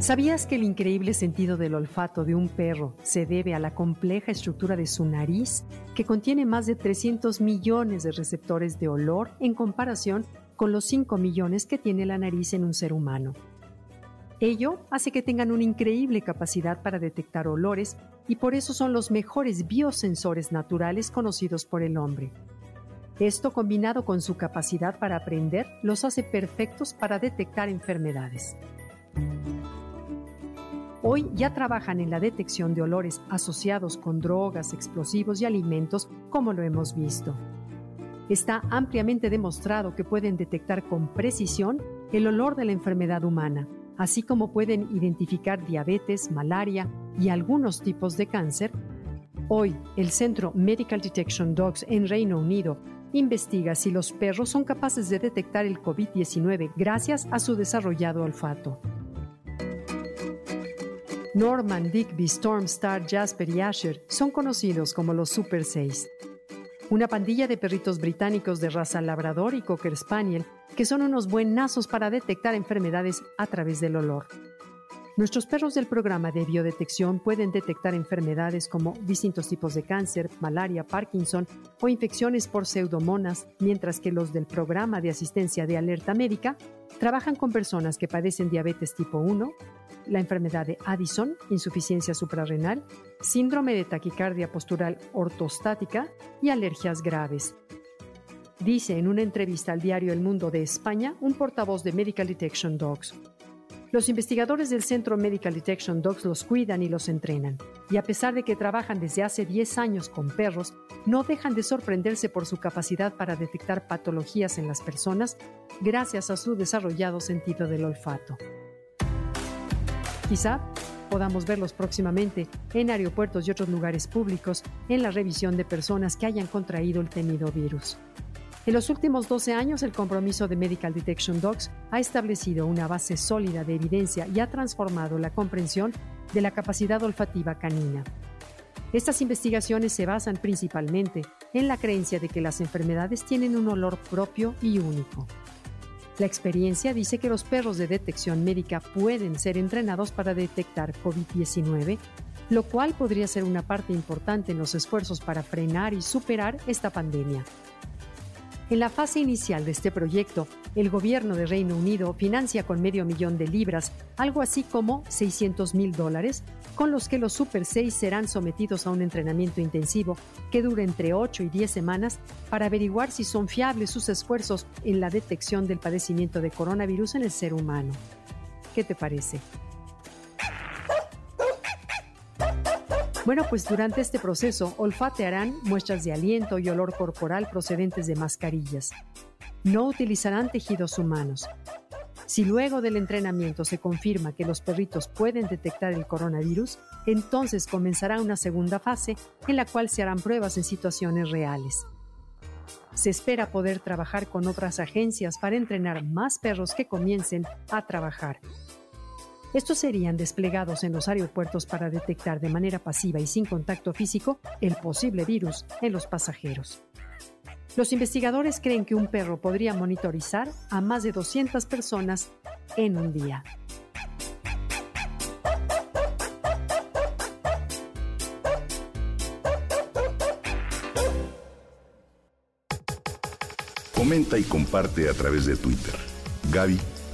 ¿Sabías que el increíble sentido del olfato de un perro se debe a la compleja estructura de su nariz, que contiene más de 300 millones de receptores de olor en comparación con los 5 millones que tiene la nariz en un ser humano? Ello hace que tengan una increíble capacidad para detectar olores y por eso son los mejores biosensores naturales conocidos por el hombre. Esto combinado con su capacidad para aprender los hace perfectos para detectar enfermedades. Hoy ya trabajan en la detección de olores asociados con drogas, explosivos y alimentos, como lo hemos visto. Está ampliamente demostrado que pueden detectar con precisión el olor de la enfermedad humana, así como pueden identificar diabetes, malaria y algunos tipos de cáncer. Hoy, el Centro Medical Detection Dogs en Reino Unido investiga si los perros son capaces de detectar el COVID-19 gracias a su desarrollado olfato. Norman, Digby, Stormstar, Jasper y Asher son conocidos como los Super 6. Una pandilla de perritos británicos de raza labrador y cocker spaniel que son unos buenazos para detectar enfermedades a través del olor. Nuestros perros del programa de biodetección pueden detectar enfermedades como distintos tipos de cáncer, malaria, Parkinson o infecciones por pseudomonas, mientras que los del programa de asistencia de alerta médica trabajan con personas que padecen diabetes tipo 1, la enfermedad de Addison, insuficiencia suprarrenal, síndrome de taquicardia postural ortostática y alergias graves. Dice en una entrevista al diario El Mundo de España un portavoz de Medical Detection Dogs. Los investigadores del Centro Medical Detection Dogs los cuidan y los entrenan, y a pesar de que trabajan desde hace 10 años con perros, no dejan de sorprenderse por su capacidad para detectar patologías en las personas gracias a su desarrollado sentido del olfato. Quizá podamos verlos próximamente en aeropuertos y otros lugares públicos en la revisión de personas que hayan contraído el temido virus. En los últimos 12 años, el compromiso de Medical Detection Dogs ha establecido una base sólida de evidencia y ha transformado la comprensión de la capacidad olfativa canina. Estas investigaciones se basan principalmente en la creencia de que las enfermedades tienen un olor propio y único. La experiencia dice que los perros de detección médica pueden ser entrenados para detectar COVID-19, lo cual podría ser una parte importante en los esfuerzos para frenar y superar esta pandemia. En la fase inicial de este proyecto, el gobierno de Reino Unido financia con medio millón de libras, algo así como 600 mil dólares, con los que los Super 6 serán sometidos a un entrenamiento intensivo que dure entre 8 y 10 semanas para averiguar si son fiables sus esfuerzos en la detección del padecimiento de coronavirus en el ser humano. ¿Qué te parece? Bueno, pues durante este proceso olfatearán muestras de aliento y olor corporal procedentes de mascarillas. No utilizarán tejidos humanos. Si luego del entrenamiento se confirma que los perritos pueden detectar el coronavirus, entonces comenzará una segunda fase en la cual se harán pruebas en situaciones reales. Se espera poder trabajar con otras agencias para entrenar más perros que comiencen a trabajar. Estos serían desplegados en los aeropuertos para detectar de manera pasiva y sin contacto físico el posible virus en los pasajeros. Los investigadores creen que un perro podría monitorizar a más de 200 personas en un día. Comenta y comparte a través de Twitter.